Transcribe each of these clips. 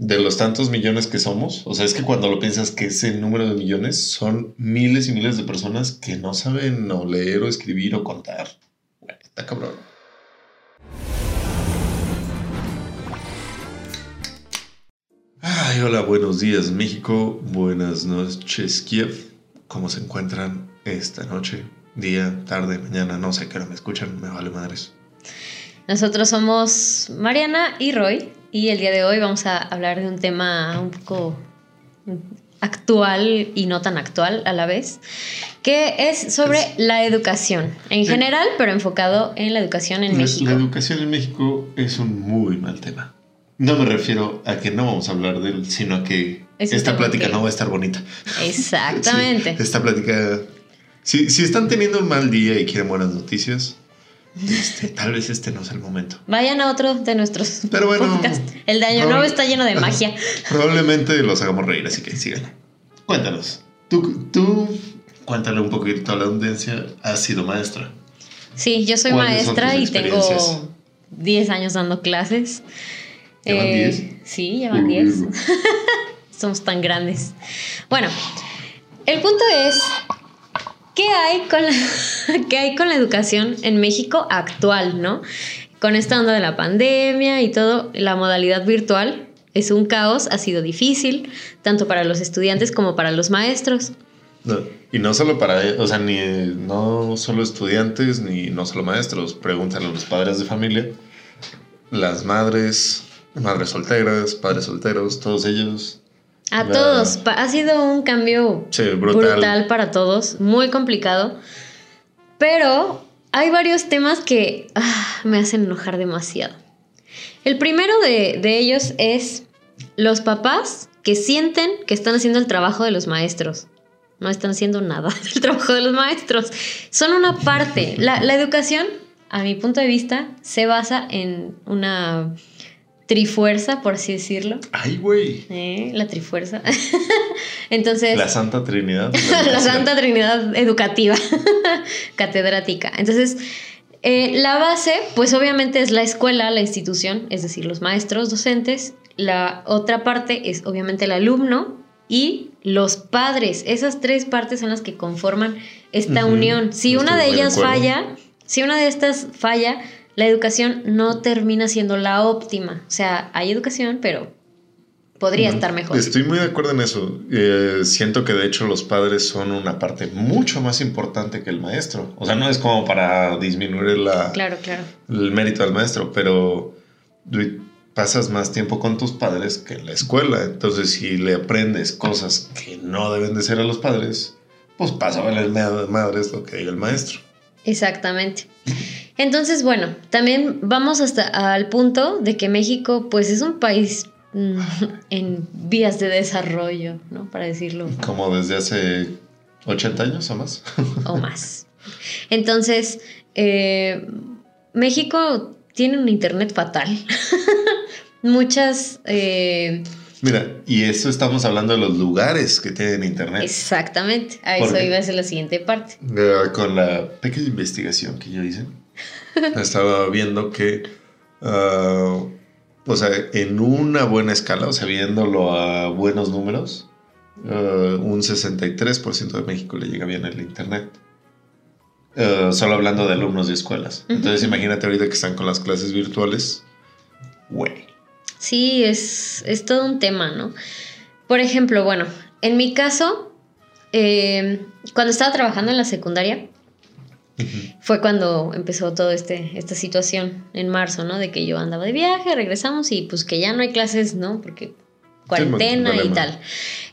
de los tantos millones que somos, o sea, es que cuando lo piensas que ese número de millones son miles y miles de personas que no saben o leer o escribir o contar. Bueno, está cabrón. Ay, hola, buenos días México, buenas noches Kiev. ¿Cómo se encuentran esta noche? Día, tarde, mañana, no sé qué hora me escuchan, me vale madres. Nosotros somos Mariana y Roy. Y el día de hoy vamos a hablar de un tema un poco actual y no tan actual a la vez, que es sobre la educación en general, pero enfocado en la educación en México. La educación en México es un muy mal tema. No me refiero a que no vamos a hablar de él, sino a que esta plática no va a estar bonita. Exactamente. esta plática... Si, si están teniendo un mal día y quieren buenas noticias, este, tal vez este no es el momento. Vayan a otro de nuestros Pero bueno, El de Año Nuevo está lleno de magia. Probablemente los hagamos reír, así que síganle. Cuéntanos. Tú, tú, cuéntale un poquito a la audiencia. ¿Has sido maestra? Sí, yo soy maestra y tengo 10 años dando clases. ¿Llevan 10? Eh, sí, llevan 10. Somos tan grandes. Bueno, el punto es ¿Qué hay con la, hay con la educación en México actual, no? Con esta onda de la pandemia y todo, la modalidad virtual es un caos, ha sido difícil, tanto para los estudiantes como para los maestros. y no solo para, o sea, ni no solo estudiantes ni no solo maestros, pregúntale a los padres de familia, las madres, madres solteras, padres solteros, todos ellos a todos. Ha sido un cambio brutal. para todos, muy complicado. Pero hay varios temas que ah, me hacen enojar demasiado. El primero de, de ellos es los papás que sienten que están haciendo el trabajo de los maestros. No están haciendo nada del trabajo de los maestros. Son una parte. La, la educación, a mi punto de vista, se basa en una trifuerza, por así decirlo. Ay, güey. Eh, la trifuerza. Entonces. La Santa Trinidad. La, Santa Trinidad educativa, catedrática. Entonces, eh, la base, pues obviamente es la escuela, la institución, es decir, los maestros, docentes. La otra parte es obviamente el alumno y los padres. Esas tres partes son las que conforman esta unión. Si una de ellas falla, si una de estas falla, la educación no termina siendo la óptima. O sea, hay educación, pero podría estar mejor. Estoy muy de acuerdo en eso. Eh, siento que de hecho los padres son una parte mucho más importante que el maestro. O sea, no es como para disminuir la, claro, claro. el mérito al maestro, pero pasas más tiempo con tus padres que en la escuela. Entonces, si le aprendes cosas que no deben de ser a los padres, pues pasa a valer madres lo que diga el maestro. Exactamente. Entonces, bueno, también vamos hasta al punto de que México, pues es un país mm, en vías de desarrollo, ¿no? Para decirlo. Como desde hace 80 años o más. o más. Entonces, eh, México tiene un Internet fatal. Muchas... Eh, Mira, y eso estamos hablando de los lugares que tienen internet. Exactamente, a eso iba a ser la siguiente parte. Con la pequeña investigación que yo hice, estaba viendo que, uh, o sea, en una buena escala, o sea, viéndolo a buenos números, uh, un 63% de México le llega bien el internet. Uh, solo hablando de alumnos de escuelas. Entonces, imagínate ahorita que están con las clases virtuales. Güey. Sí, es, es todo un tema, ¿no? Por ejemplo, bueno, en mi caso, eh, cuando estaba trabajando en la secundaria, fue cuando empezó toda este, esta situación en marzo, ¿no? De que yo andaba de viaje, regresamos y pues que ya no hay clases, ¿no? Porque cuarentena y tal.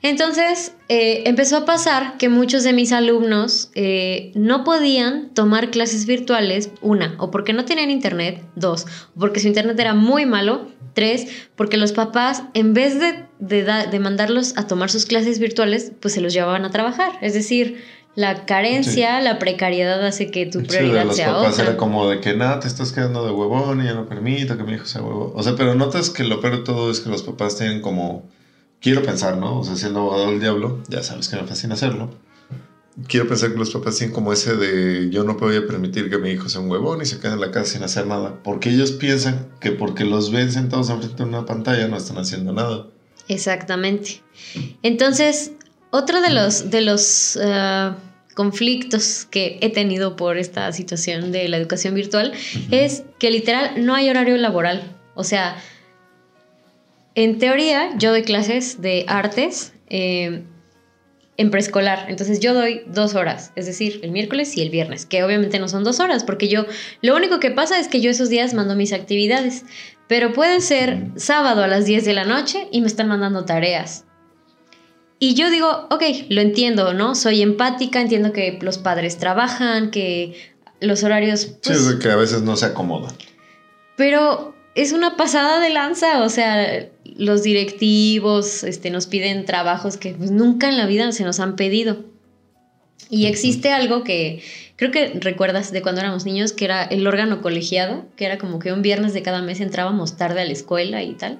Entonces, eh, empezó a pasar que muchos de mis alumnos eh, no podían tomar clases virtuales, una, o porque no tenían internet, dos, o porque su internet era muy malo, tres, porque los papás, en vez de, de, de mandarlos a tomar sus clases virtuales, pues se los llevaban a trabajar. Es decir, la carencia, la precariedad hace que tu prioridad sí, de los papás Era como de que nada, te estás quedando de huevón y ya no permito que mi hijo sea huevón. O sea, pero notas que lo peor de todo es que los papás tienen como. Quiero pensar, ¿no? O sea, siendo abogado del diablo, ya sabes que me fascina hacerlo. Quiero pensar que los papás tienen como ese de yo no voy permitir que mi hijo sea un huevón y se quede en la casa sin hacer nada. Porque ellos piensan que porque los ven sentados enfrente de una pantalla no están haciendo nada. Exactamente. Entonces, otro de los, de los uh, conflictos que he tenido por esta situación de la educación virtual es que literal no hay horario laboral. O sea, en teoría yo doy clases de artes eh, en preescolar, entonces yo doy dos horas, es decir, el miércoles y el viernes, que obviamente no son dos horas, porque yo lo único que pasa es que yo esos días mando mis actividades, pero puede ser sábado a las 10 de la noche y me están mandando tareas. Y yo digo, ok, lo entiendo, ¿no? Soy empática, entiendo que los padres trabajan, que los horarios... sí, es pues que a veces no se acomodan. Pero es una pasada de lanza, o sea, los directivos este, nos piden trabajos que pues, nunca en la vida se nos han pedido. Y existe algo que creo que recuerdas de cuando éramos niños, que era el órgano colegiado, que era como que un viernes de cada mes entrábamos tarde a la escuela y tal.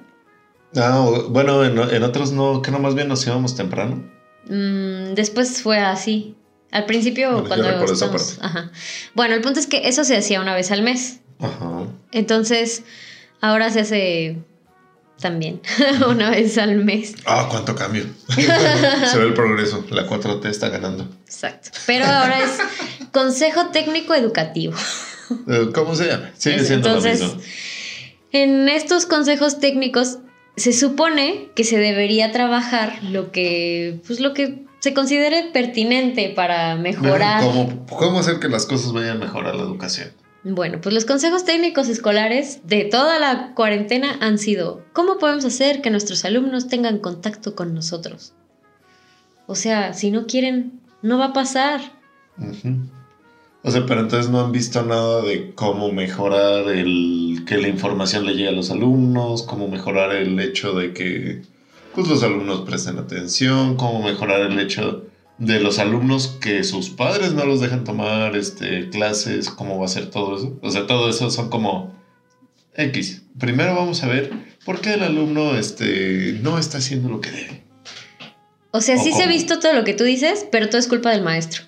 Ah, bueno, en, otros no, que no más bien nos íbamos temprano. Mm, después fue así. Al principio, cuando estamos, ajá. Bueno, el punto es que eso se hacía una vez al mes. Ajá. Entonces, ahora se hace también, una vez al mes. Ah, cuánto cambio. se ve el progreso. La 4T está ganando. Exacto. Pero ahora es Consejo Técnico Educativo. Eh, ¿Cómo se llama? Sigue siendo Entonces, lo mismo. En estos consejos técnicos se supone que se debería trabajar lo que, pues lo que se considere pertinente para mejorar. ¿Cómo, ¿Cómo hacer que las cosas vayan a mejorar la educación? Bueno, pues los consejos técnicos escolares de toda la cuarentena han sido, ¿cómo podemos hacer que nuestros alumnos tengan contacto con nosotros? O sea, si no quieren, no va a pasar. O sea, pero entonces no han visto nada de cómo mejorar el que la información le llegue a los alumnos, cómo mejorar el hecho de que pues, los alumnos presten atención, cómo mejorar el hecho de los alumnos que sus padres no los dejan tomar este, clases, cómo va a ser todo eso. O sea, todo eso son como X. Primero vamos a ver por qué el alumno este, no está haciendo lo que debe. O sea, sí se ha visto todo lo que tú dices, pero todo es culpa del maestro.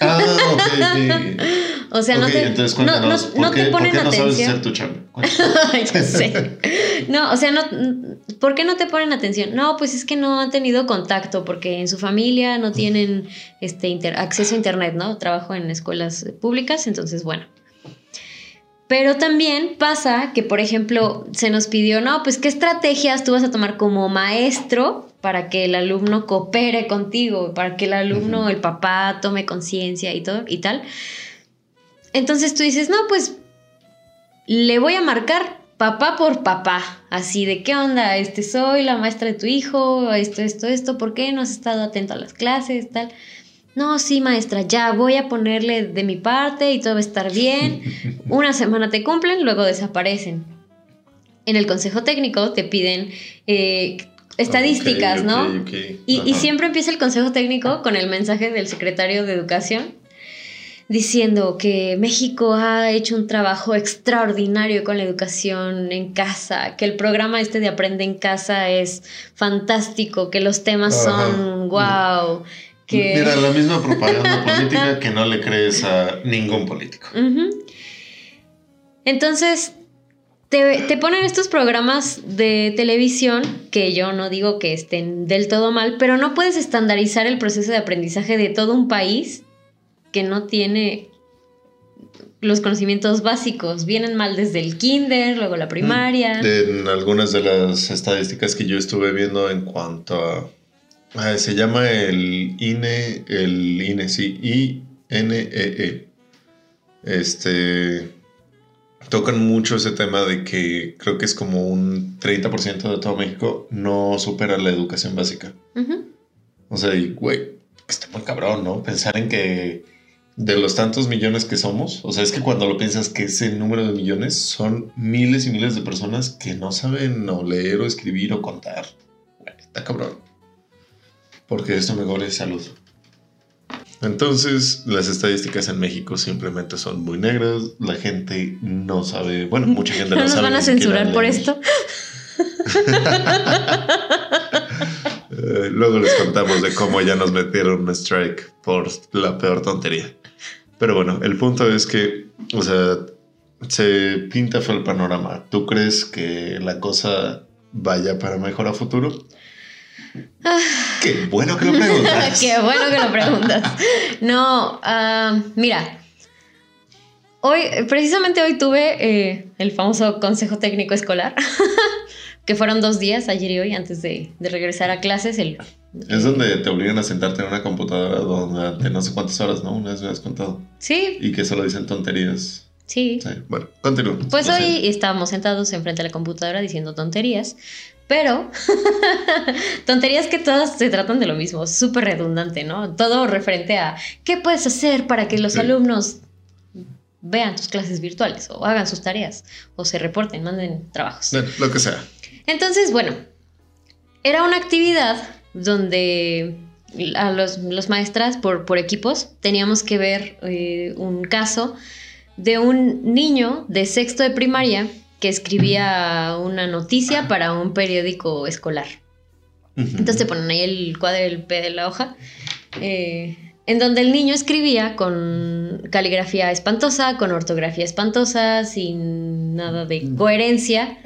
Ah, ok, O sea, no te, entonces, no, no, no te ponen ¿por qué no sabes hacer tu chamba? no, o sea, no, ¿por qué no te ponen atención? No, pues es que no han tenido contacto porque en su familia no tienen este acceso a internet, ¿no? Trabajo en escuelas públicas, entonces, bueno. Pero también pasa que, por ejemplo, se nos pidió, no, pues qué estrategias tú vas a tomar como maestro para que el alumno coopere contigo, para que el alumno, el papá tome conciencia y todo y tal. Entonces tú dices, no, pues le voy a marcar papá por papá, así de qué onda, este soy la maestra de tu hijo, esto, esto, esto, ¿por qué no has estado atento a las clases, tal? No, sí, maestra, ya voy a ponerle de mi parte y todo va a estar bien. Una semana te cumplen, luego desaparecen. En el consejo técnico te piden eh, estadísticas, ¿no? Y, y, siempre empieza el consejo técnico con el mensaje del secretario de Educación diciendo que México ha hecho un trabajo extraordinario con la educación en casa, que el programa este de Aprende en Casa es fantástico, que los temas son wow. Que... Mira, la misma propaganda política que no le crees a ningún político. Entonces, te, te, ponen estos programas de televisión que yo no digo que estén del todo mal, pero no puedes estandarizar el proceso de aprendizaje de todo un país que no tiene los conocimientos básicos. Vienen mal desde el kinder, luego la primaria. En algunas de las estadísticas que yo estuve viendo en cuanto a... se llama el INE, el INE, sí, I-N-E-E. E. Este... Tocan mucho ese tema de que creo que es como un 30% de todo México no supera la educación básica. O sea, y güey, está muy cabrón, ¿no? Pensar en que de los tantos millones que somos, o sea, es que cuando lo piensas que ese número de millones son miles y miles de personas que no saben o leer o escribir o contar. está cabrón. Porque esto mejora es salud. Entonces, las estadísticas en México simplemente son muy negras. La gente no sabe. Bueno, mucha gente no, ¿No nos van a censurar por esto? Eh, luego les contamos de cómo ya nos metieron un strike por la peor tontería. Pero bueno, el punto es que, o sea, se pinta fue el panorama. ¿Tú crees que la cosa vaya para mejor a futuro? Qué bueno que lo preguntas. Qué bueno que lo preguntas. No, ah, mira. Hoy, precisamente hoy tuve eh, el famoso consejo técnico escolar, que fueron dos días, ayer y hoy, antes de, regresar a clases. El, es donde te obligan a sentarte en una computadora durante no sé cuántas horas, ¿no? Una vez me has contado. Sí. Y que solo dicen tonterías. Sí. Bueno, continúo. Pues hoy estábamos sentados enfrente de la computadora diciendo tonterías, pero tonterías que todas se tratan de lo mismo, súper redundante, ¿no? Todo referente a qué puedes hacer para que los alumnos vean tus clases virtuales o hagan sus tareas o se reporten, manden trabajos. lo que sea. Entonces, bueno, era una actividad donde a los, los maestras por, por, equipos teníamos que ver eh, un caso de un niño de sexto de primaria que escribía una noticia para un periódico escolar. Entonces te ponen ahí el cuadro, el P de la hoja, eh, en donde el niño escribía con caligrafía espantosa, con ortografía espantosa, sin nada de coherencia.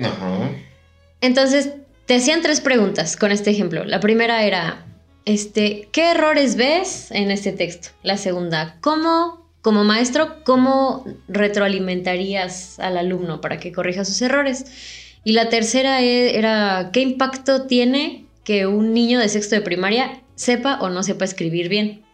Entonces te hacían tres preguntas con este ejemplo. La primera era, este, ¿qué errores ves en este texto? La segunda, ¿cómo como maestro, ¿cómo retroalimentarías al alumno para que corrija sus errores? Y la tercera e, era, ¿qué impacto tiene que un niño de sexto de primaria sepa o no sepa escribir bien?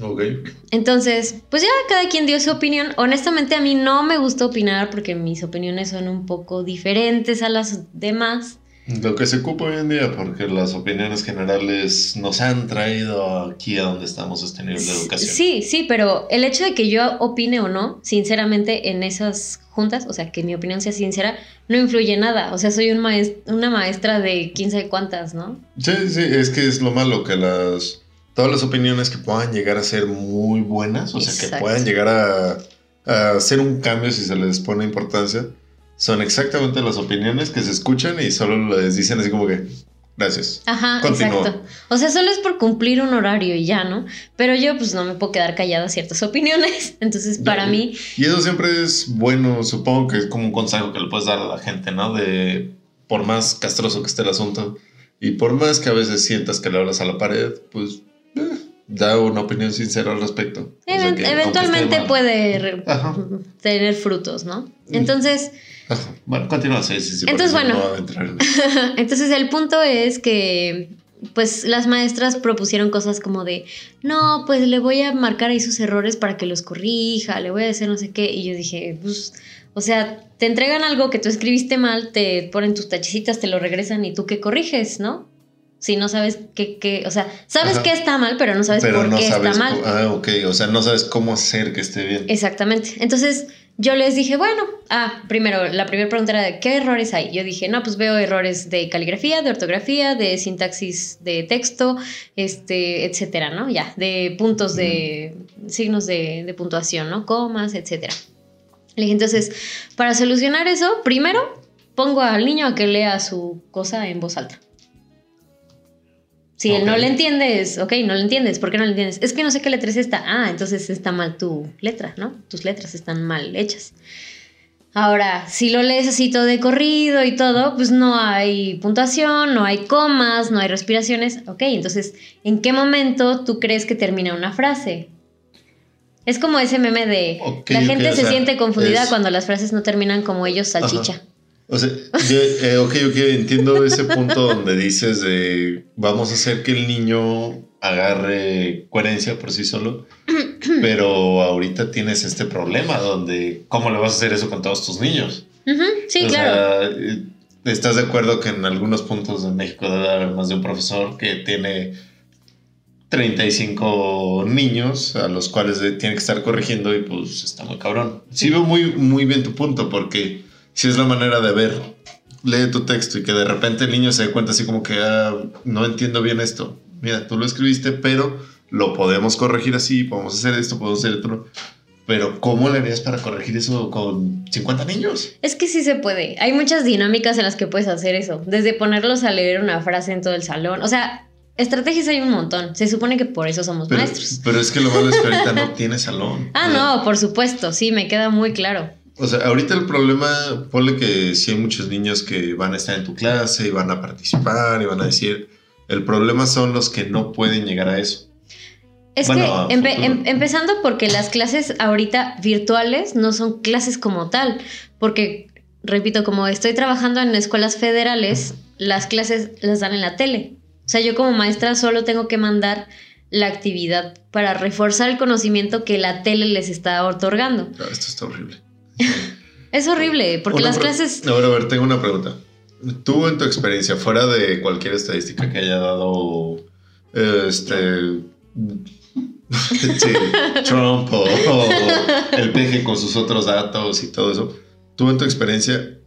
Ok. Entonces, pues ya cada quien dio su opinión. Honestamente a mí no me gusta opinar porque mis opiniones son un poco diferentes a las demás. Lo que se ocupa hoy en día, porque las opiniones generales nos han traído aquí a donde estamos sosteniendo la educación. Sí, sí, pero el hecho de que yo opine o no, sinceramente, en esas juntas, o sea, que mi opinión sea sincera, no influye nada. O sea, soy un una maestra de quién sabe cuántas, ¿no? Sí, sí, es que es lo malo que las. Todas las opiniones que puedan llegar a ser muy buenas, o sea, que puedan llegar a, a hacer un cambio si se les pone importancia son exactamente las opiniones que se escuchan y solo les dicen así como que gracias. Ajá, exacto. O sea, solo es por cumplir un horario y ya, ¿no? Pero yo pues no me puedo quedar callada a ciertas opiniones. Entonces, para mí... Y eso siempre es bueno, supongo que es como un consejo que le puedes dar a la gente, ¿no? De por más castroso que esté el asunto y por más que a veces sientas que le hablas a la pared, pues... Eh, da una opinión sincera al respecto. eventualmente puede tener frutos, ¿no? Entonces, bueno, continúa, sí, Entonces, bueno. entonces, el punto es que pues las maestras propusieron cosas como de, no, pues le voy a marcar ahí sus errores para que los corrija, le voy a decir no sé qué. Y yo dije, pues, o sea, te entregan algo que tú escribiste mal, te ponen tus tachicitas, te lo regresan y tú qué corriges, ¿no? Si no sabes qué, qué o sea, sabes que está mal, pero no sabes por qué está mal. Ah, ok, o sea, no sabes cómo hacer que esté bien. Exactamente. Entonces, yo les dije, bueno, ah, primero, la primera pregunta era, ¿qué errores hay? Yo dije, no, pues veo errores de caligrafía, de ortografía, de sintaxis de texto, este, etcétera, ¿no? Ya, de puntos de, signos de, de puntuación, ¿no? Comas, etcétera. Le dije, entonces, para solucionar eso, primero pongo al niño a que lea su cosa en voz alta. Si él no le entiendes, ok, no le entiendes, ¿por qué no le entiendes? Es que no sé qué letra es esta. Ah, entonces está mal tu letra, ¿no? Tus letras están mal hechas. Ahora, si lo lees así todo de corrido y todo, pues no hay puntuación, no hay comas, no hay respiraciones. Ok, entonces, ¿en qué momento tú crees que termina una frase? Es como ese meme de la gente se siente confundida cuando las frases no terminan como ellos salchicha. O sea, yo, eh, ok, ok, entiendo ese punto donde dices de vamos a hacer que el niño agarre coherencia por sí solo, pero ahorita tienes este problema donde ¿cómo le vas a hacer eso con todos tus niños? sí, claro. Eh, ¿Estás de acuerdo que en algunos puntos de México debe haber más de un profesor que tiene 35 niños a los cuales tiene que estar corrigiendo y pues está muy cabrón? Sí veo muy, muy bien tu punto porque si es la manera de ver, lee tu texto y que de repente el niño se dé cuenta así como que ah, no entiendo bien esto. Mira, tú lo escribiste, pero lo podemos corregir así, podemos hacer esto, podemos hacer otro. Pero ¿cómo le harías para corregir eso con 50 niños? Es que sí se puede. Hay muchas dinámicas en las que puedes hacer eso. Desde ponerlos a leer una frase en todo el salón. O sea, estrategias hay un montón. Se supone que por eso somos maestros. Pero es que lo malo es que ahorita no tiene salón. Ah, no, por supuesto. Sí, me queda muy claro. O sea, ahorita el problema, ponle que si hay muchos niños que van a estar en tu clase y van a participar y van a decir, el problema son los que no pueden llegar a eso. Es que em, empezando porque las clases ahorita virtuales no son clases como tal, porque, repito, como estoy trabajando en escuelas federales, las clases las dan en la tele. O sea, yo como maestra solo tengo que mandar la actividad para reforzar el conocimiento que la tele les está otorgando. Ah, esto está horrible. es horrible, porque las clases... A ver, a ver, tengo una pregunta. Tú en tu experiencia, fuera de cualquier estadística que haya dado este sí, Trump o, el PG con sus otros datos y todo eso. Tú en tu experiencia,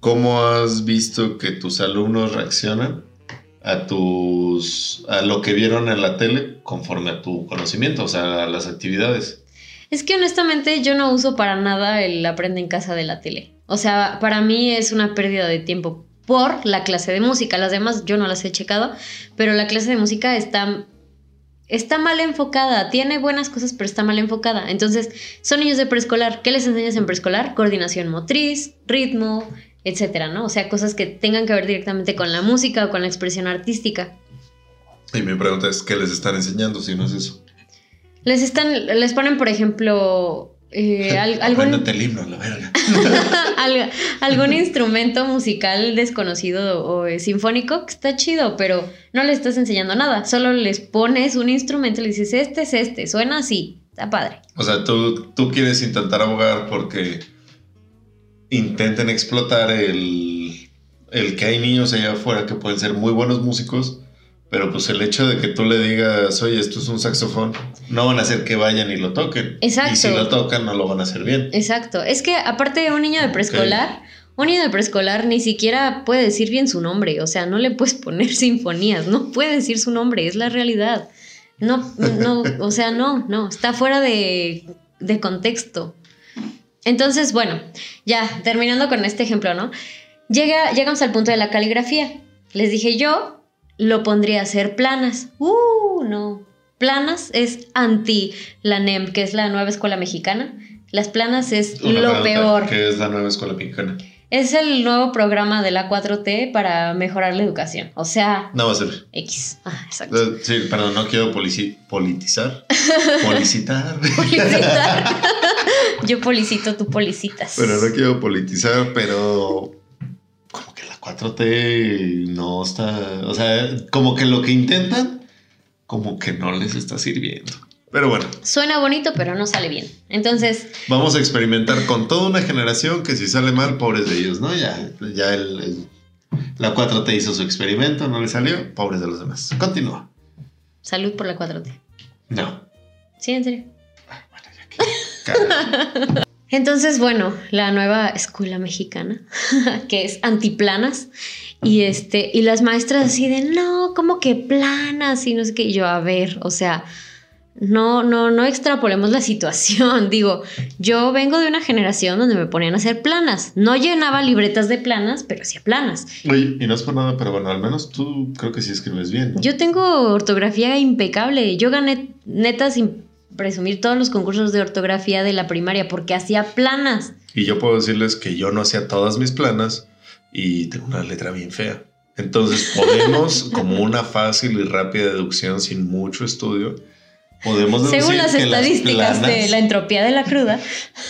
¿cómo has visto que tus alumnos reaccionan a tus a lo que vieron en la tele conforme a tu conocimiento, o sea, a las actividades? Es que honestamente yo no uso para nada el aprende en casa de la tele. O sea, para mí es una pérdida de tiempo por la clase de música. Las demás yo no las he checado, pero la clase de música está está mal enfocada, tiene buenas cosas, pero está mal enfocada. Entonces, son niños de preescolar. ¿Qué les enseñas en preescolar? Coordinación motriz, ritmo, etcétera, ¿no? O sea, cosas que tengan que ver directamente con la música o con la expresión artística. Y mi pregunta es, ¿qué les están enseñando si no es eso? Les están, les ponen, por ejemplo, eh, algún, el himno, la verga. algún instrumento musical desconocido o eh, sinfónico que está chido, pero no le estás enseñando nada. Solo les pones un instrumento y le dices, este es este, suena así, está padre. O sea, tú, tú quieres intentar abogar porque intenten explotar el, el que hay niños allá afuera que pueden ser muy buenos músicos pero pues el hecho de que tú le digas, oye, esto es un saxofón, no van a hacer que vayan y lo toquen. Exacto. Y si lo tocan, no lo van a hacer bien. Exacto. Es que aparte de un niño de preescolar, un niño de preescolar ni siquiera puede decir bien su nombre. O sea, no le puedes poner sinfonías, no puede decir su nombre, es la realidad. No, no, o sea, no, no, está fuera de, de contexto. Entonces, bueno, ya terminando con este ejemplo, ¿no? Llega, llegamos al punto de la caligrafía. Les dije yo, lo pondría a hacer planas. Uh, no. Planas es anti la NEM, que es la nueva escuela mexicana. Las planas es lo peor. ¿Qué es la nueva escuela mexicana? Es el nuevo programa de la 4T para mejorar la educación. O sea. No va a ser. X. Ah, exacto. Eh, sí, perdón, no quiero politizar. Policitar. Policitar. Yo policito, tú policitas. Pero no quiero politizar, pero 4T no está, o sea, como que lo que intentan, como que no les está sirviendo. Pero bueno. Suena bonito, pero no sale bien. Entonces. Vamos a experimentar con toda una generación que si sale mal, pobres de ellos, ¿no? Ya, ya el, la 4T hizo su experimento, no le salió, pobres de los demás. Continúa. Salud por la 4T. No. Sí, en serio. Ah, bueno, ya que. Entonces, bueno, la nueva escuela mexicana, que es antiplanas, y este, y las maestras así de no, como que planas, y no sé qué. yo, a ver, o sea, no, no, no extrapolemos la situación. Digo, yo vengo de una generación donde me ponían a hacer planas. No llenaba libretas de planas, pero hacía planas. Oye, y no es por nada, pero bueno, al menos tú creo que sí escribes bien. Yo tengo ortografía impecable. Yo gané netas presumir todos los concursos de ortografía de la primaria porque hacía planas. Y yo puedo decirles que yo no hacía todas mis planas y tengo una letra bien fea. Entonces podemos, como una fácil y rápida deducción sin mucho estudio, podemos Según las estadísticas de la entropía de la cruda.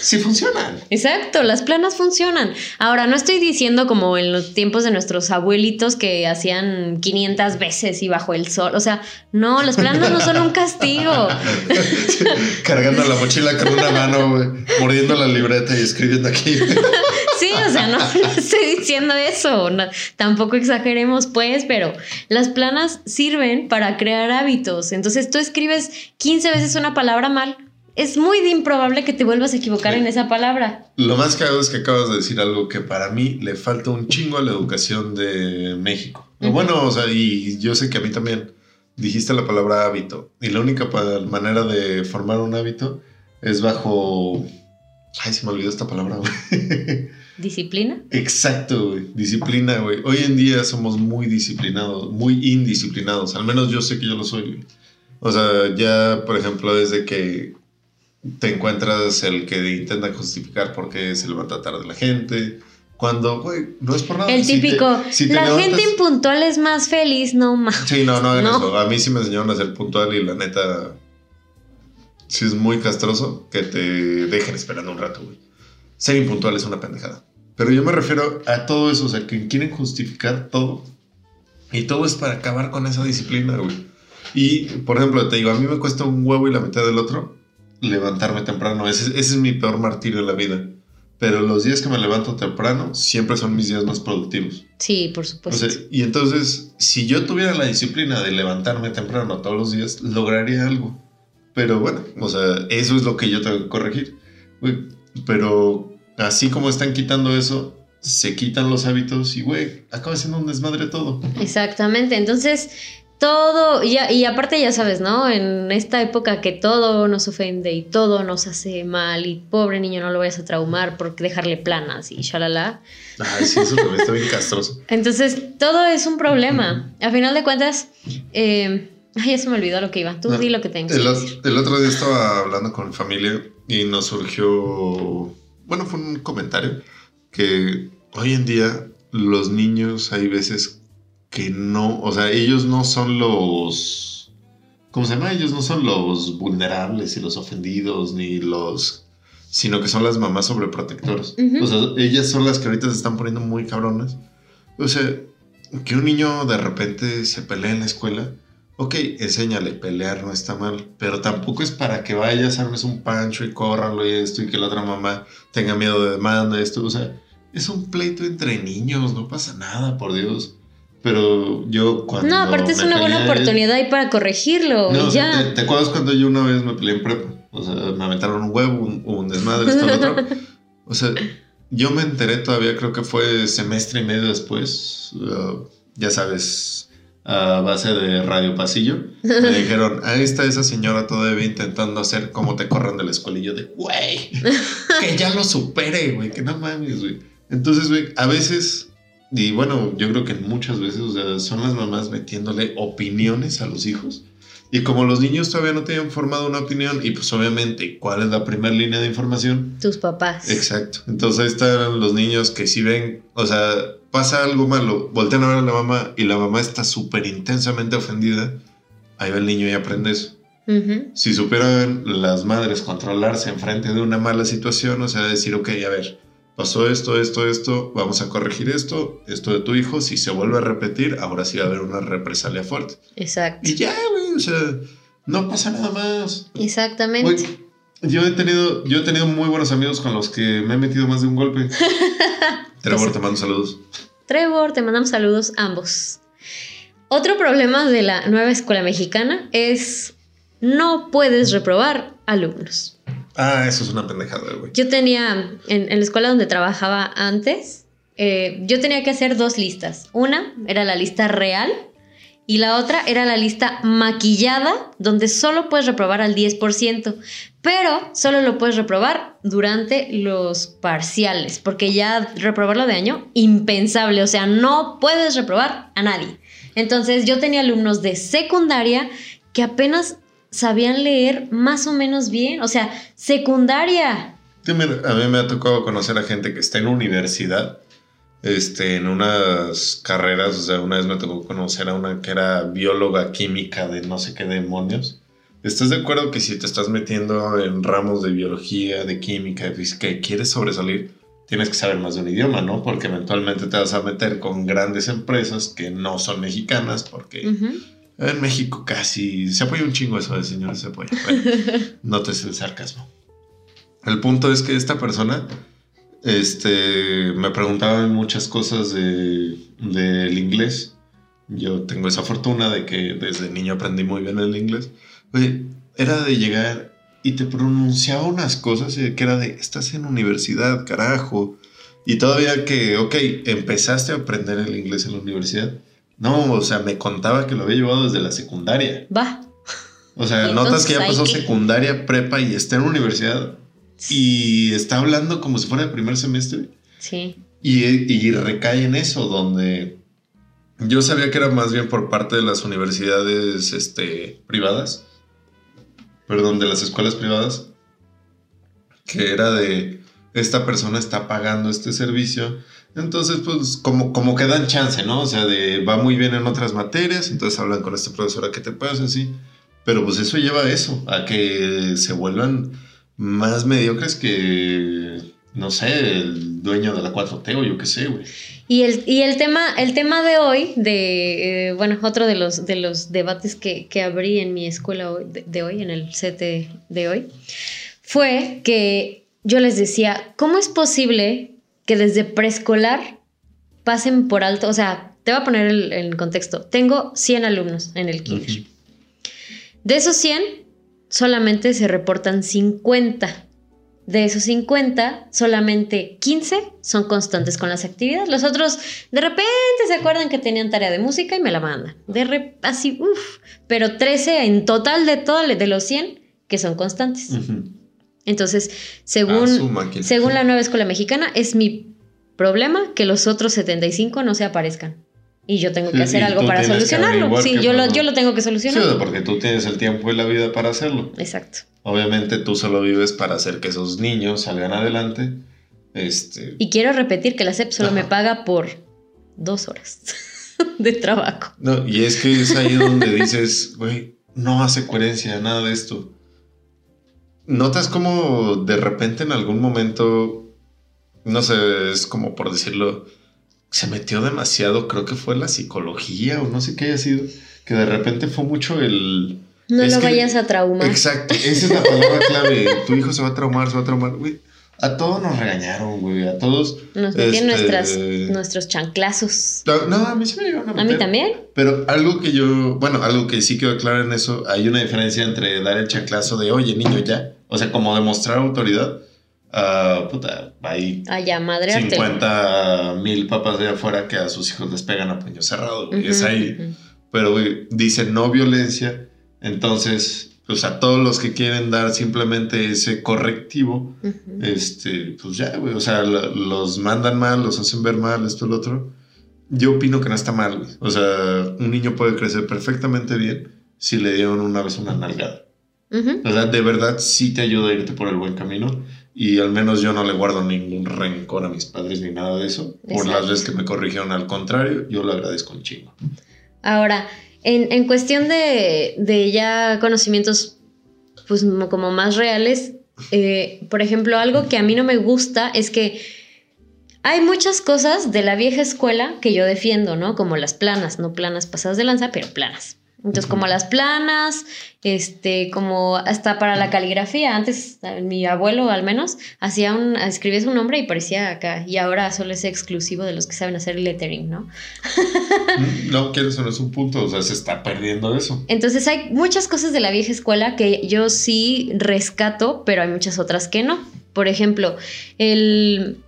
Sí funcionan. Exacto, las planas funcionan. Ahora, no estoy diciendo como en los tiempos de nuestros abuelitos que hacían 500 veces y bajo el sol. O sea, no, las planas no son un castigo. Cargando la mochila con una mano, mordiendo la libreta y escribiendo aquí. Sí, o sea, no, estoy diciendo eso, tampoco exageremos pues, pero las planas sirven para crear hábitos. Entonces tú escribes 15 veces una palabra mal, es muy improbable que te vuelvas a equivocar en esa palabra. Lo más cagado es que acabas de decir algo que para mí le falta un chingo a la educación de México. Bueno, o sea, y yo sé que a mí también dijiste la palabra hábito. Y la única manera de formar un hábito es bajo... Ay, se me olvidó esta palabra, güey. ¿Disciplina? Exacto, güey. Disciplina, güey. Hoy en día somos muy disciplinados, muy indisciplinados. Al menos yo sé que yo lo soy, O sea, ya, por ejemplo, desde que te encuentras el que intenta justificar por qué se levanta tarde la gente. Cuando, güey, no es por nada. El típico, la gente impuntual es más feliz, no más. Sí, no, no eso. A mí sí me enseñaron a ser puntual y la neta, sí es muy castroso que te dejen esperando un rato, güey. Ser impuntual es una pendejada. Pero yo me refiero a todo eso, o sea, que quieren justificar todo. Y todo es para acabar con esa disciplina, güey. Y, por ejemplo, te digo, a mí me cuesta un huevo y la mitad del otro levantarme temprano. Ese, es mi peor martirio en la vida. Pero los días que me levanto temprano siempre son mis días más productivos. Sí, por supuesto. y entonces, si yo tuviera la disciplina de levantarme temprano todos los días, lograría algo. Pero bueno, o sea, eso es lo que yo tengo que corregir. Pero así como están quitando eso, se quitan los hábitos y, güey, acaba siendo un desmadre todo. Exactamente. Entonces, todo, y, y, aparte ya sabes, ¿no? En esta época que todo nos ofende y todo nos hace mal y pobre niño no lo vayas a traumar porque dejarle planas y shalala. Ay, sí, eso también está bien castroso. Entonces, todo es un problema. A final de cuentas, eh, ay, ya se me olvidó lo que iba. Tú di lo que tengas. El, el, otro día estaba hablando con mi familia y nos surgió, bueno, fue un comentario que hoy en día los niños hay veces que no, o sea, ellos no son los, ¿cómo se llama? Ellos no son los vulnerables y los ofendidos, ni los, sino que son las mamás sobreprotectoras. O sea, ellas son las que ahorita se están poniendo muy cabronas. O sea, que un niño de repente se pelea en la escuela, ok, enséñale, pelear no está mal, pero tampoco es para que vayas, armes un pancho y córralo y esto y que la otra mamá tenga miedo de demanda, esto, o sea, es un pleito entre niños, no pasa nada, por Dios. Pero yo cuando. No, aparte es una buena oportunidad ahí para corregirlo. y ya. Te, acuerdas cuando yo una vez me peleé en prepa? O sea, me aventaron un huevo, un, un desmadre, esto, otro. O sea, yo me enteré todavía, creo que fue semestre y medio después. Uh, ya sabes, a base de radio pasillo. Me dijeron, ahí está esa señora todavía intentando hacer como te corran de la escuela. Y yo de, güey, que ya lo supere, güey, que no mames, güey. Entonces, güey, a veces y bueno, yo creo que muchas veces, o sea, son las mamás metiéndole opiniones a los hijos. Y como los niños todavía no tienen formado una opinión, y pues obviamente, ¿cuál es la primera línea de información? Tus papás. Exacto. Entonces ahí están los niños que si ven, o sea, pasa algo malo, voltean a ver a la mamá y la mamá está súper intensamente ofendida, ahí va el niño y aprende eso. Si supieran las madres controlarse enfrente de una mala situación, o sea, decir, ok, a ver, pasó esto, esto, esto, vamos a corregir esto, esto de tu hijo, si se vuelve a repetir, ahora sí va a haber una represalia fuerte. Exacto. Y ya, güey, o sea, no pasa nada más. Exactamente. Yo he tenido, yo he tenido muy buenos amigos con los que me he metido más de un golpe. Trevor, te mando saludos. Trevor, te mandamos saludos ambos. Otro problema de la nueva escuela mexicana es no puedes reprobar alumnos. Ah, eso es una pendejada, güey. Yo tenía, en, la escuela donde trabajaba antes, eh, yo tenía que hacer dos listas. Una era la lista real y la otra era la lista maquillada, donde solo puedes reprobar al 10%, pero solo lo puedes reprobar durante los parciales, porque ya reprobarlo de año, impensable, o sea, no puedes reprobar a nadie. Entonces yo tenía alumnos de secundaria que apenas sabían leer más o menos bien. O sea, secundaria. a mí me ha tocado conocer a gente que está en universidad, este, en unas carreras. O sea, una vez me tocó conocer a una que era bióloga química de no sé qué demonios. ¿Estás de acuerdo que si te estás metiendo en ramos de biología, de química, de física y quieres sobresalir, tienes que saber más de un idioma, ¿no? Porque eventualmente te vas a meter con grandes empresas que no son mexicanas porque... En México casi se apoya un chingo eso de señores se apoya. Bueno, te el sarcasmo. El punto es que esta persona este, me preguntaba muchas cosas del de, inglés. Yo tengo esa fortuna de que desde niño aprendí muy bien el inglés. Oye, era de llegar y te pronunciaba unas cosas que era de, estás en universidad, carajo. Y todavía que, ok, empezaste a aprender el inglés en la universidad no, o sea, me contaba que lo había llevado desde la secundaria. Va. O sea, notas que ya pasó secundaria, prepa y está en universidad. Y está hablando como si fuera el primer semestre. Sí. Y, y recae en eso, donde yo sabía que era más bien por parte de las universidades este, privadas. Perdón, de las escuelas privadas. que era de esta persona está pagando este servicio. Entonces, pues, como, como que dan chance, ¿no? O sea, de va muy bien en otras materias, entonces hablan con esta profesora que te pasa así. Pero pues eso lleva a eso, a que se vuelvan más mediocres que, no sé, el dueño de la 4T o yo qué sé, güey. Y el, y el tema, el tema de hoy, de eh, bueno, otro de los, de los debates que, que abrí en mi escuela hoy, de, de hoy, en el CT de hoy, fue que yo les decía, ¿cómo es posible que desde preescolar pasen por alto? O sea, te voy a poner el, el contexto. Tengo 100 alumnos en el kinder. De esos 100, solamente se reportan 50. De esos 50, solamente 15 son constantes con las actividades. Los otros, de repente, se acuerdan que tenían tarea de música y me la mandan. De re- así, uff. Pero 13 en total de, todo, de los 100 que son constantes. Entonces, Ah, según, máquina. según la nueva escuela mexicana, es mi problema que los otros 75 no se aparezcan. Y yo tengo que Sí, hacer algo para solucionarlo. Sí, yo lo, yo lo tengo que Sí, solucionar. porque tú tienes el tiempo y la vida para hacerlo. Exacto. Obviamente tú solo vives para hacer que esos niños salgan adelante. Este, Y quiero repetir que la SEP solo me paga por dos horas de trabajo. no, y es que es ahí donde dices, güey, no hace coherencia nada de esto. Notas como de repente en algún momento, no sé, es como por decirlo, se metió demasiado, creo que fue la psicología o no sé qué haya sido, que de repente fue mucho el... No lo que- vayas a traumar. Exacto, esa es la palabra clave. Tu hijo se va a traumar, se va a traumar. Güey, a todos nos regañaron, güey. A todos. Nos metían este, nuestras, nuestros chanclazos. No, a mí se me llegaron a A mí también. Pero algo que yo, bueno, algo que sí quedó claro en eso, hay una diferencia entre dar el chanclazo de, oye, niño, ya. O sea, como demostrar autoridad. Ah, puta, hay Allá, madrearte. 50 mil papas de afuera que a sus hijos les pegan a puño cerrado. güey. es ahí. Pero, güey, dice no violencia. Entonces, pues a todos los que quieren dar simplemente ese correctivo, este, pues ya, güey. O sea, los mandan mal, los hacen ver mal, esto, lo otro. Yo opino que no está mal, güey. O sea, un niño puede crecer perfectamente bien si le dieron una vez una nalgada. O sea, de verdad sí te ayuda a irte por el buen camino. Y al menos yo no le guardo ningún rencor a mis padres ni nada de eso. Por las veces que me corrigieron al contrario, yo lo agradezco un chingo. Ahora, en, en cuestión de, de ya conocimientos, pues mo- como más reales, eh, por ejemplo, algo que a mí no me gusta es que hay muchas cosas de la vieja escuela que yo defiendo, ¿no? Como las planas, no planas pasadas de lanza, pero planas. Entonces, como las planas, este, como hasta para la caligrafía. Antes, eh, mi abuelo al menos, hacía un, escribía su nombre y parecía acá. Y ahora solo es exclusivo de los que saben hacer lettering, ¿no? Mm, No, quieres o no es un punto, o sea, se está perdiendo eso. Entonces hay muchas cosas de la vieja escuela que yo sí rescato, pero hay muchas otras que no. Por ejemplo, el,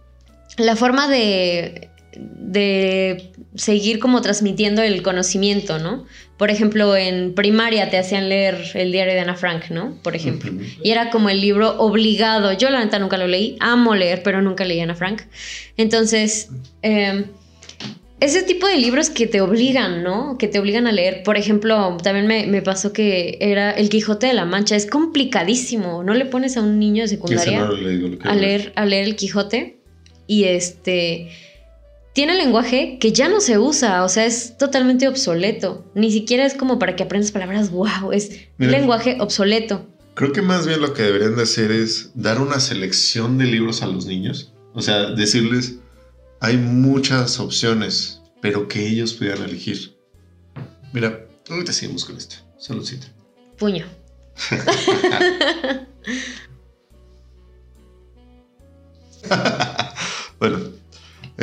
la forma de, de seguir como transmitiendo el conocimiento, ¿no? Por ejemplo, en primaria te hacían leer el diario de Ana Frank, ¿no? Por ejemplo. Y era como el libro obligado. Yo la neta nunca lo leí, amo leer, pero nunca leí a Ana Frank. Entonces, eh, ese tipo de libros que te obligan, ¿no? Que te obligan a leer. Por ejemplo, también me, me pasó que era El Quijote de la Mancha. Es complicadísimo. No le pones a un niño de secundaria no leído, a leer, a leer El Quijote. Y este. Tiene lenguaje que ya no se usa, o sea, es totalmente obsoleto. Ni siquiera es como para que aprendas palabras, wow, es Mira. lenguaje obsoleto. Creo que más bien lo que deberían de hacer es dar una selección de libros a los niños. O sea, decirles, hay muchas opciones, pero que ellos pudieran elegir. Mira, ahorita seguimos con esto. Saludcita. Puño. Bueno,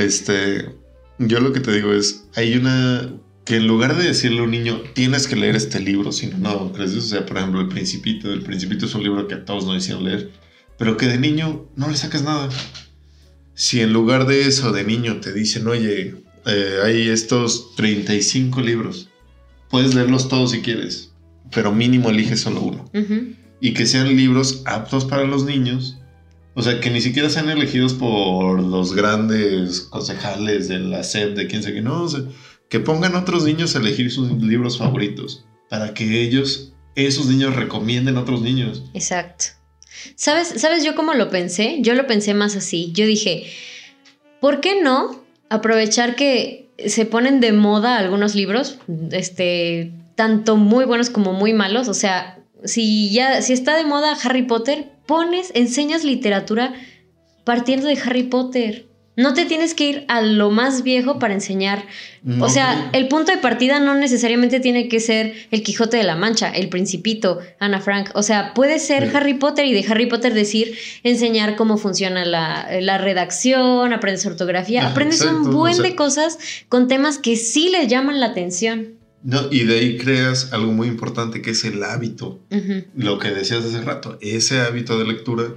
este, yo lo que te digo es, hay una que en lugar de decirle a un niño, tienes que leer este libro, sino no, crees, o sea, por ejemplo, El Principito, El Principito es un libro que a todos nos hicieron leer, pero que de niño no le sacas nada. Si en lugar de eso, de niño, te dicen, oye, eh, hay estos 35 libros, puedes leerlos todos si quieres, pero mínimo elige solo uno y que sean libros aptos para los niños. O sea, que ni siquiera sean elegidos por los grandes concejales de la SEP, de quién sé qué, no, que pongan otros niños a elegir sus libros favoritos para que ellos, esos niños recomienden a otros niños. Exacto. ¿Sabes, ¿Sabes yo cómo lo pensé? Yo lo pensé más así. Yo dije, ¿por qué no aprovechar que se ponen de moda algunos libros, este, tanto muy buenos como muy malos? O sea, si ya, si está de moda Harry Potter, pones, enseñas literatura partiendo de Harry Potter. No te tienes que ir a lo más viejo para enseñar. o sea, el punto de partida no necesariamente tiene que ser el Quijote de la Mancha, el Principito, Ana Frank. O sea, puede ser Harry Potter y de Harry Potter decir, enseñar cómo funciona la, redacción, aprendes ortografía, aprendes un buen de cosas con temas que sí le llaman la atención. No, y de ahí creas algo muy importante que es el hábito. Lo que decías hace rato, ese hábito de lectura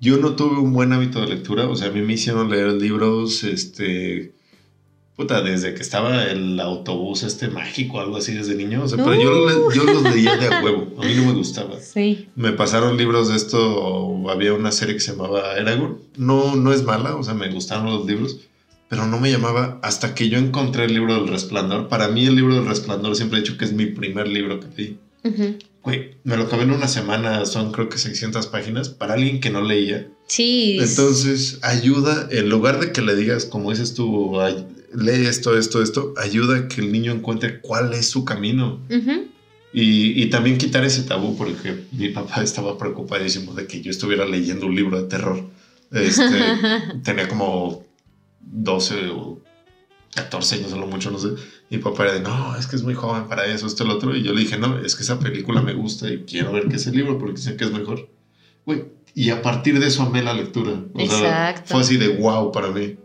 yo no tuve un buen hábito de lectura, o sea, a mí me hicieron leer libros, este, puta, desde que estaba el autobús este mágico, algo así desde niño, o sea, pero yo, yo, los leía de a huevo, a mí no me gustaba. Sí. Me pasaron libros de esto, había una serie que se llamaba Eragon, no, no es mala, o sea, me gustaron los libros, pero no me llamaba hasta que yo encontré el libro del resplandor. Para mí el libro del resplandor siempre he dicho que es mi primer libro que leí. Güey, me lo acabé en una semana, son creo que 600 páginas para alguien que no leía. Sí. Entonces, ayuda, en lugar de que le digas, como dices tú, lee esto, esto, esto, ayuda a que el niño encuentre cuál es su camino. y, también quitar ese tabú, porque mi papá estaba preocupadísimo de que yo estuviera leyendo un libro de terror. Este, tenía como 12 o 14 años a lo mucho, no sé. Y papá era de, no, es que es muy joven para eso, esto, lo otro. Y yo le dije, no, es que esa película me gusta y quiero ver qué es el libro porque sé que es mejor. Güey, y a partir de eso amé la lectura. O Exacto. Sea, fue así de wow para mí.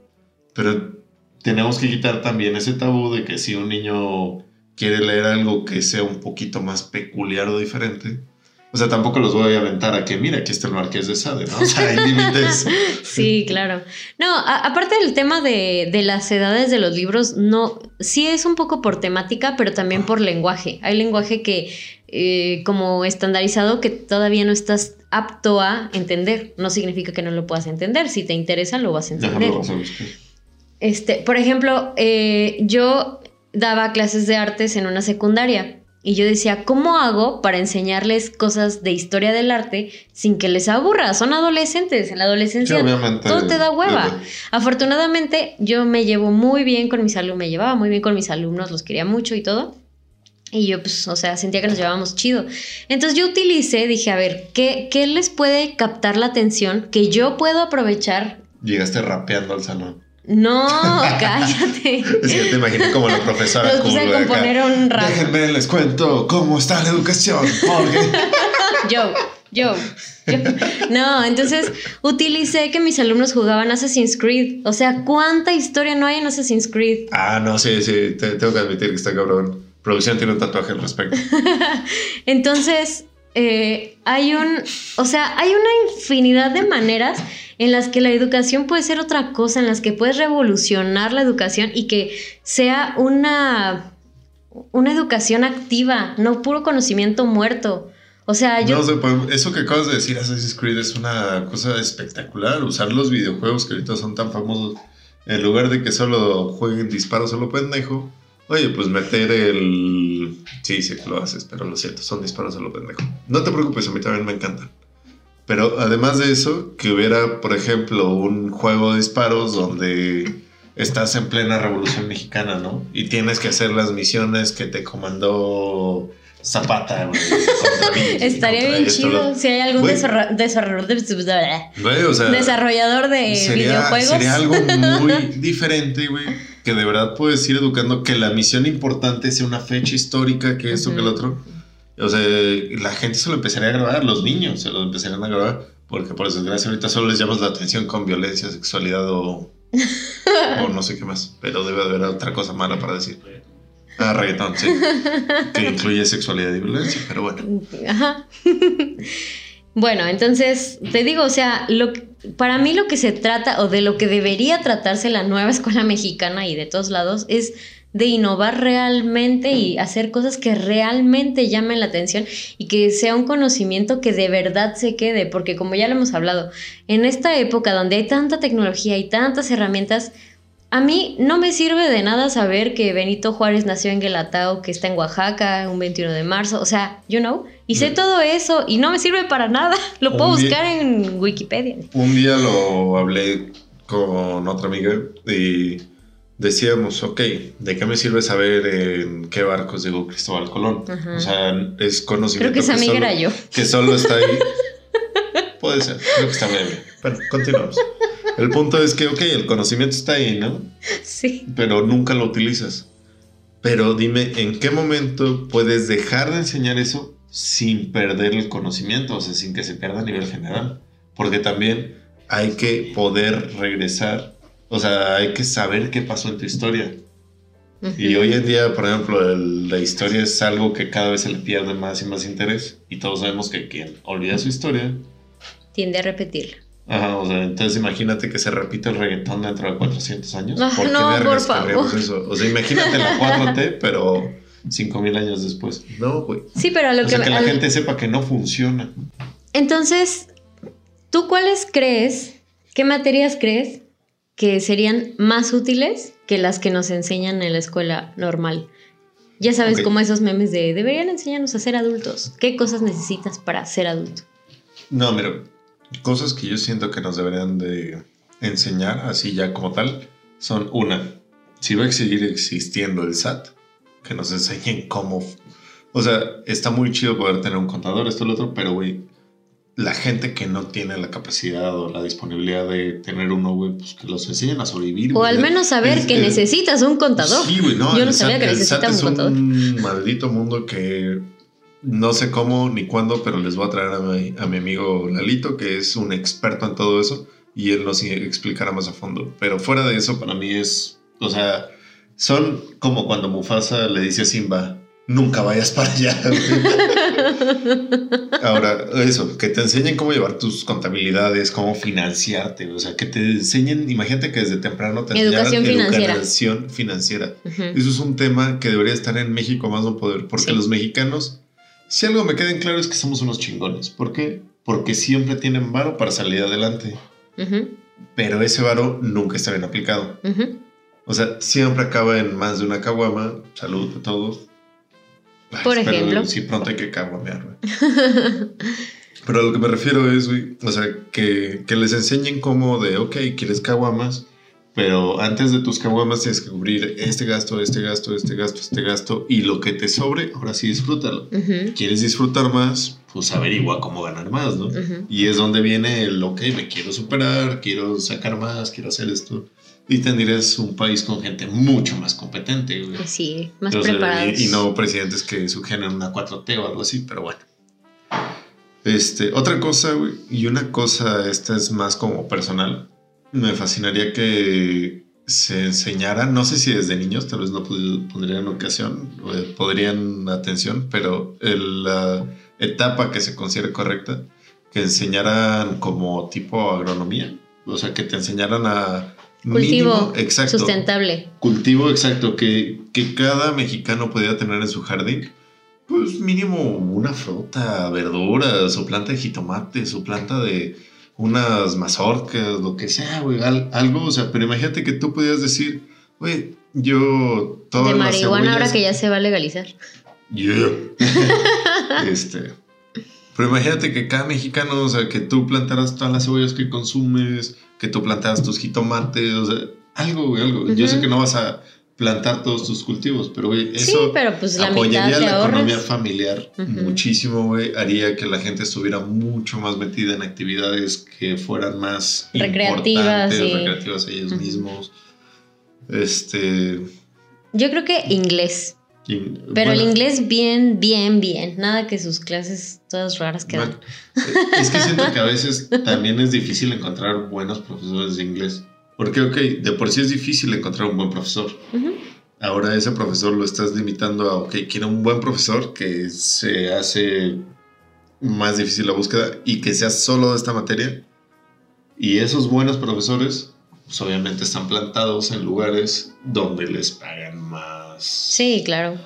Pero tenemos que quitar también ese tabú de que si un niño quiere leer algo que sea un poquito más peculiar o diferente, o sea, tampoco los voy a aventar a que, mira, aquí está el Marqués de Sade, ¿no? O sea, hay límites. sí, claro. No, aparte del tema de, las edades de los libros, no, sí es un poco por temática, pero también por lenguaje. Hay lenguaje que, eh, como estandarizado, que todavía no estás apto a entender. No significa que no lo puedas entender. Si te interesa, lo vas a entender. este, por ejemplo, eh, yo daba clases de artes en una secundaria y yo decía, ¿cómo hago para enseñarles cosas de historia del arte sin que les aburra? Son adolescentes, en la adolescencia todo te da hueva. Afortunadamente yo me llevo muy bien con mis alumnos, me llevaba muy bien con mis alumnos, los quería mucho y todo. Y yo, pues, o sea, sentía que nos llevábamos chido. Entonces yo utilicé, dije, a ver, ¿qué, ¿qué les puede captar la atención que yo puedo aprovechar? Llegaste rapeando al salón. No, cállate. es que te imaginé como la profesora. Los puse a componer un rap. Déjenme les cuento cómo está la educación. yo, yo, yo. No, entonces utilicé que mis alumnos jugaban Assassin's Creed. O sea, ¿cuánta historia no hay en Assassin's Creed? Ah, no, sí, sí. tengo que admitir que está cabrón. Producción tiene un tatuaje al respecto. entonces, eh, hay un. O sea, hay una infinidad de maneras en las que la educación puede ser otra cosa, en las que puedes revolucionar la educación y que sea una, una educación activa, no puro conocimiento muerto. O sea, yo... No, pues, eso que acabas de decir, Assassin's Creed, es una cosa espectacular. Usar los videojuegos que ahorita son tan famosos, en lugar de que solo jueguen disparos solo pendejo, oye, pues meter el... Sí, sí lo haces, pero lo siento, son disparos solo pendejo. No te preocupes, a mí también me encantan. Pero además de eso, que hubiera, por ejemplo, un juego de disparos donde estás en plena revolución mexicana, ¿no? Y tienes que hacer las misiones que te comandó Zapata, güey. Estaría bien chido si hay algún desarrollador de, desarrollador de videojuegos. Sería algo muy diferente, güey. Que de verdad puedes ir educando que la misión importante sea una fecha histórica, que esto, que el otro o sea, la gente se lo empezaría a grabar, los niños se lo empezarían a grabar, porque por desgracia ahorita solo les llamas la atención con violencia, sexualidad o, o no sé qué más, pero debe haber otra cosa mala para decir. Ah, reggaetón, sí. Que incluye sexualidad y violencia, pero bueno. Ajá. Bueno, entonces te digo, o sea, lo, para mí lo que se trata o de lo que debería tratarse la nueva escuela mexicana y de todos lados es de innovar realmente y hacer cosas que realmente llamen la atención y que sea un conocimiento que de verdad se quede, porque como ya lo hemos hablado, en esta época donde hay tanta tecnología y tantas herramientas, a mí no me sirve de nada saber que Benito Juárez nació en Guelatao, que está en Oaxaca, un 21 de marzo, o sea, you know, y sé Mm. todo eso y no me sirve para nada. Lo Un puedo día- buscar en Wikipedia. Un día lo hablé con otra amiga y decíamos, ok, ¿de qué me sirve saber en qué barcos llegó Cristóbal Colón? Ajá. O sea, es conocimiento. Creo que esa amiga solo- era yo. Que solo está ahí. Puede ser, creo que está bien. Bueno, continuamos. El punto es que, ok, el conocimiento está ahí, ¿no? Sí. Pero nunca lo utilizas. Pero dime, ¿en qué momento puedes dejar de enseñar eso sin perder el conocimiento? O sea, sin que se pierda a nivel general. Porque también hay que poder regresar. O sea, hay que saber qué pasó en tu historia. Y hoy en día, por ejemplo, el- la historia es algo que cada vez se le pierde más y más interés. Y todos sabemos que quien olvida su historia. Tiende a repetirla. Ajá, o sea, entonces imagínate que se repite el reggaetón dentro de 400 años. Ah, ¿Por qué no, vergas por favor. eso? O sea, imagínate la 4T, pero 5000 años después. No, güey. Sí, pero a lo O que, sea, que la al- gente sepa que no funciona. Entonces, ¿tú cuáles crees, qué materias crees que serían más útiles que las que nos enseñan en la escuela normal? Ya sabes, Ok. como esos memes de deberían enseñarnos a ser adultos. ¿Qué cosas necesitas para ser adulto? No, mira, cosas que yo siento que nos deberían de enseñar, así ya como tal, son una, si va a seguir existiendo el SAT, que nos enseñen cómo... O sea, está muy chido poder tener un contador, esto y lo otro, pero, güey, la gente que no tiene la capacidad o la disponibilidad de tener uno, güey, pues que los enseñen a sobrevivir. O güey. al menos saber Es- que es- necesitas un contador. Sí, güey, no. Yo no sabía SAT- que SAT un es contador. un maldito mundo que no sé cómo ni cuándo, pero les voy a traer a mi, a mi amigo Lalito, que es un experto en todo eso, y él nos explicará más a fondo. Pero fuera de eso, para mí es, o sea, son como cuando Mufasa le dice a Simba, nunca vayas para allá. güey". Ahora, eso, que te enseñen cómo llevar tus contabilidades, cómo financiarte, o sea, que te enseñen, imagínate que desde temprano te Educación financiera. educación financiera. Eso es un tema que debería estar en México más no poder, porque Sí. los mexicanos, si algo me queda en claro es que somos unos chingones. ¿Por qué? Porque siempre tienen varo para salir adelante, Ujú, pero ese varo nunca está bien aplicado. ujú. O sea, siempre acaba en más de una caguama. Salud a todos. Ay, Por ejemplo. Sí, pronto hay que caguamear. Pero a lo que me refiero es, güey, o sea, que, que les enseñen cómo de, ok, quieres caguamas, pero antes de tus caguamas tienes que cubrir este gasto, este gasto, este gasto, este gasto, y lo que te sobre, ahora sí disfrútalo. Ujú, ¿Quieres disfrutar más? Pues averigua cómo ganar más, ¿no? ujú. Y es donde viene el, ok, me quiero superar, quiero sacar más, quiero hacer esto. Y tendrías un país con gente mucho más competente, güey. Sí, más sea, preparados. y, y no presidentes que sugieren una 4T o algo así, pero bueno. Este, otra cosa, güey, y una cosa, esta es más como personal. Me fascinaría que se enseñara, no sé si desde niños, tal vez no pondrían ocasión, eh, podrían atención, pero el, la etapa que se considere correcta, que enseñaran como tipo agronomía, o sea, que te enseñaran a... Cultivo mínimo- exacto, sustentable. cultivo exacto que, que cada mexicano pudiera tener en su jardín. Pues mínimo una fruta, verduras, o planta de jitomates, o planta de unas mazorcas, lo que sea, güey, al- algo, o sea, pero imagínate que tú pudieras decir, güey, yo todas De las marihuana ahora que ya se va a legalizar. Yeah. este. Pero imagínate que cada mexicano, o sea, que tú plantaras todas las cebollas que consumes, que tú plantaras tus jitomates, o sea, algo, güey, algo. Yo sé que no vas a plantar todos tus cultivos, pero güey, sí, eso pero pues la apoyaría la economía familiar muchísimo, güey. Haría que la gente estuviera mucho más metida en actividades que fueran más Recreativas, sí. recreativas ellos mismos. Este. Yo creo que inglés. Pero el inglés bien, bien, bien. Nada que sus clases todas raras que dan. Es que siento que a veces también es difícil encontrar buenos profesores de inglés. Porque, ok, de por sí es difícil encontrar un buen profesor. Ahora ese profesor lo estás limitando a, ok, quiero un buen profesor que se hace más difícil la búsqueda y que sea solo de esta materia. Y esos buenos profesores, pues obviamente están plantados en lugares donde les pagan más, Sí, claro.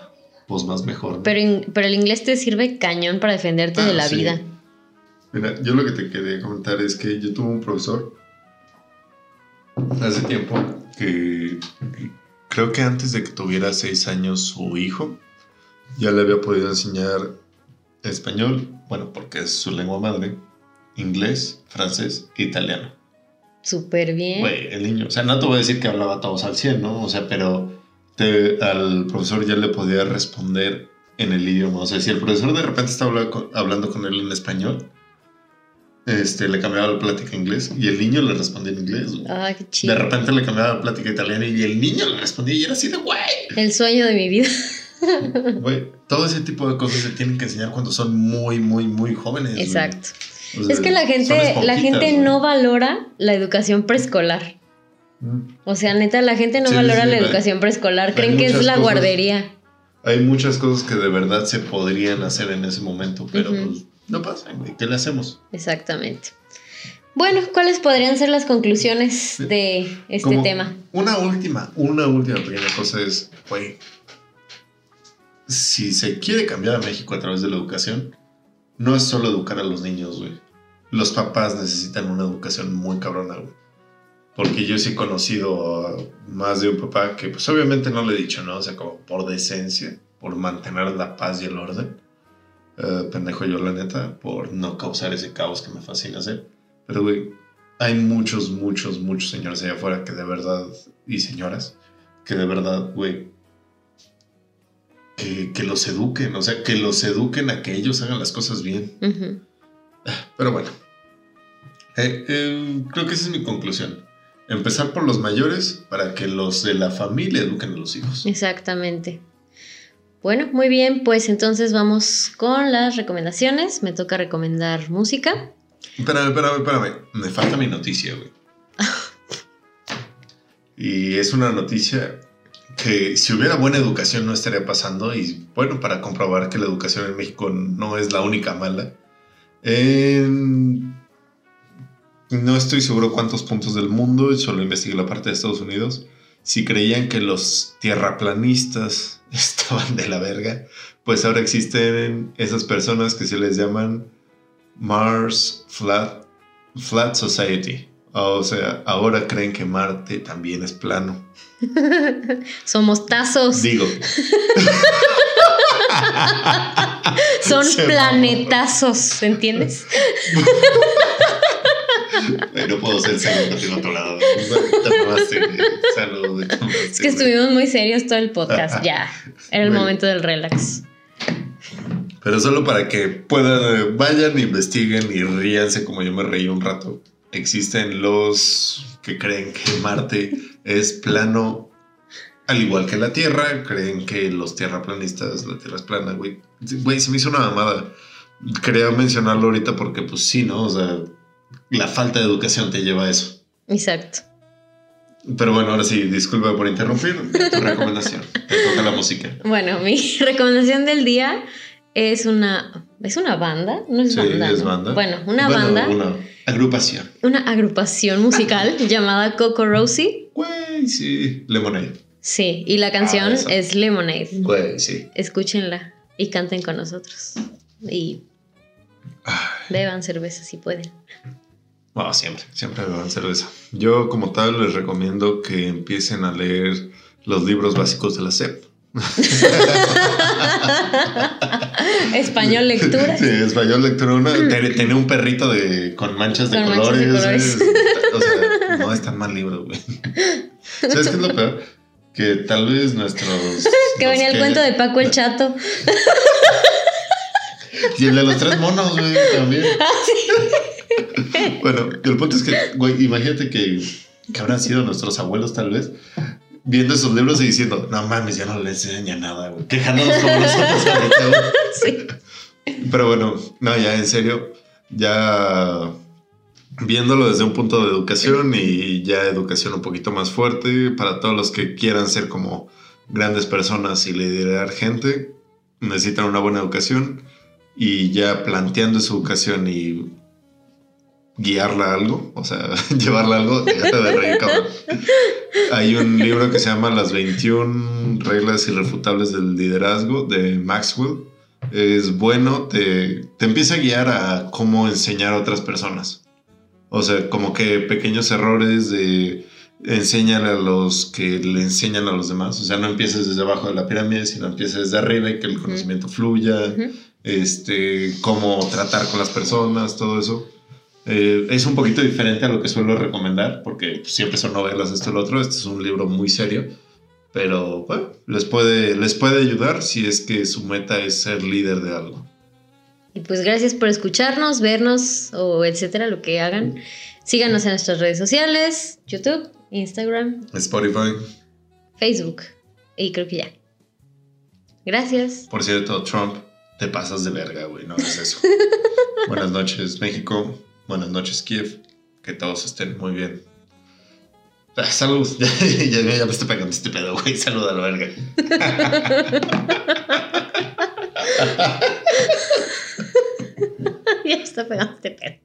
pues más mejor. ¿no? Pero, pero el inglés te sirve cañón para defenderte Ah, de la sí. vida. Mira, yo lo que te quería comentar es que yo tuve un profesor hace tiempo que creo que antes de que tuviera seis años su hijo, ya le había podido enseñar español, bueno, porque es su lengua madre, inglés, francés e italiano. Súper bien. Güey, el niño, o sea, no te voy a decir que hablaba todos al 100, ¿no? O sea, pero te- al profesor ya le podía responder en el idioma. O sea, si el profesor de repente estaba hablando con él en español, este, le cambiaba la plática a inglés y el niño le respondía en inglés. Ah, qué De chido. repente le cambiaba la plática a italiana y el niño le respondía y era así de, güey, El sueño de mi vida. güey. Todo ese tipo de cosas se tienen que enseñar cuando son muy, muy, muy jóvenes. Exacto. O sea, Es que la gente, la gente no valora la educación preescolar. Mm. O sea, neta, la gente no Sí, valora sí, la hay- educación preescolar. Creen que es la cosas. guardería. Hay muchas cosas que de verdad se podrían hacer en ese momento, pero pues no pasa, güey. ¿Qué le hacemos? Exactamente. Bueno, ¿cuáles podrían ser las conclusiones de este Como tema? Una última, una última pequeña cosa es, güey, si se quiere cambiar a México a través de la educación, no es solo educar a los niños, güey. Los papás necesitan una educación muy cabrona, güey. Porque yo sí he conocido a más de un papá que, pues obviamente no le he dicho, ¿no? O sea, como por decencia, por mantener la paz y el orden. Eh, pendejo yo, la neta, por no causar ese caos que me fascina hacer. Pero, güey, hay muchos, muchos, muchos señores allá afuera que de verdad, y señoras, que de verdad, güey, que, que los eduquen, o sea, que los eduquen a que ellos hagan las cosas bien. Pero bueno, eh, eh, creo que esa es mi conclusión. Empezar por los mayores para que los de la familia eduquen a los hijos. Exactamente. Bueno, muy bien, pues entonces vamos con las recomendaciones. Me toca recomendar música. Espérame, espérame, espérame. Me falta mi noticia, güey. y es una noticia que si hubiera buena educación no estaría pasando. Y bueno, para comprobar que la educación en México no es la única mala. en- no estoy seguro cuántos puntos del mundo, solo investigué la parte de Estados Unidos. Si creían que los tierraplanistas estaban de la verga, pues ahora existen esas personas que se les llaman Mars Flat, Flat Society. O sea, ahora creen que Marte también es plano. Somos tazos, Digo, son se planetazos, ¿entiendes? No puedo ser serio en otro lado. Te mamaste, güey. Salud, te mamaste, Es que estuvimos muy serios todo el podcast, ya. Era el Bueno. momento del relax. Pero solo para que puedan, vayan, investiguen y ríanse como yo me reí un rato. Existen los que creen que Marte es plano, al igual que la Tierra. Creen que los tierraplanistas, la Tierra es plana, güey. Güey, se me hizo una mamada. Quería mencionarlo ahorita porque, pues sí, ¿no? O sea, la falta de educación te lleva a eso. Exacto. Pero bueno, ahora sí, disculpa por interrumpir. Tu recomendación. Te toca la música. Bueno, mi recomendación del día es una. ¿Es una banda? No es Sí, banda. es ¿no? banda. Bueno, una Bueno, banda, Una agrupación. una agrupación musical llamada Coco Rosie. Güey, sí. Lemonade. Sí, y la canción Ah, esa. es Lemonade. Güey, sí. Escúchenla y canten con nosotros. Y Ay, beban cerveza si pueden. No, siempre, siempre beban cerveza. Yo, como tal, les recomiendo que empiecen a leer los libros básicos de la SEP. Español lectura. Sí, español lectura. Una, ten- tenía un perrito de, con manchas de Con manchas colores. de colores. güey. O sea, no es tan mal libro, güey. ¿Sabes qué es lo peor? Que tal vez nuestros. Que venía el cuento de Paco el Chato. Y el de los tres monos, güey, también. Bueno, el punto es que, güey, imagínate que, que habrán sido nuestros abuelos, tal vez, viendo esos libros y diciendo, no mames, ya no les enseña nada, güey. Quejándonos como nosotros ahorita, güey. Sí. Pero bueno, no, ya en serio, ya viéndolo desde un punto de educación y ya educación un poquito más fuerte para todos los que quieran ser como grandes personas y liderar gente, necesitan una buena educación y ya planteando su educación y guiarla a algo, o sea, llevarla a algo, déjate de reír, cabrón. Hay un libro que se llama Las 21 reglas irrefutables del liderazgo de Maxwell. Es bueno, te, te empieza a guiar a cómo enseñar a otras personas. O sea, como que pequeños errores de enséñale a los que le enseñan a los demás. O sea, no empieces desde abajo de la pirámide, sino empieces desde arriba y que el conocimiento fluya. Este, cómo tratar con las personas, todo eso. Eh, es un poquito diferente a lo que suelo recomendar, porque siempre son novelas, esto y lo otro. Este es un libro muy serio, pero bueno, les puede, les puede ayudar si es que su meta es ser líder de algo. Y pues gracias por escucharnos, vernos o etcétera, lo que hagan. Síganos en nuestras redes sociales, YouTube, Instagram, Spotify, Facebook. Y creo que ya. Gracias. Por cierto, Trump, te pasas de verga, güey, no es eso. Buenas noches, México. Buenas noches, Kiev. Que todos estén muy bien. Ah, salud. ya, ya, me estoy pegando este pedo, güey. Salud a la verga. ya está pegando este pedo.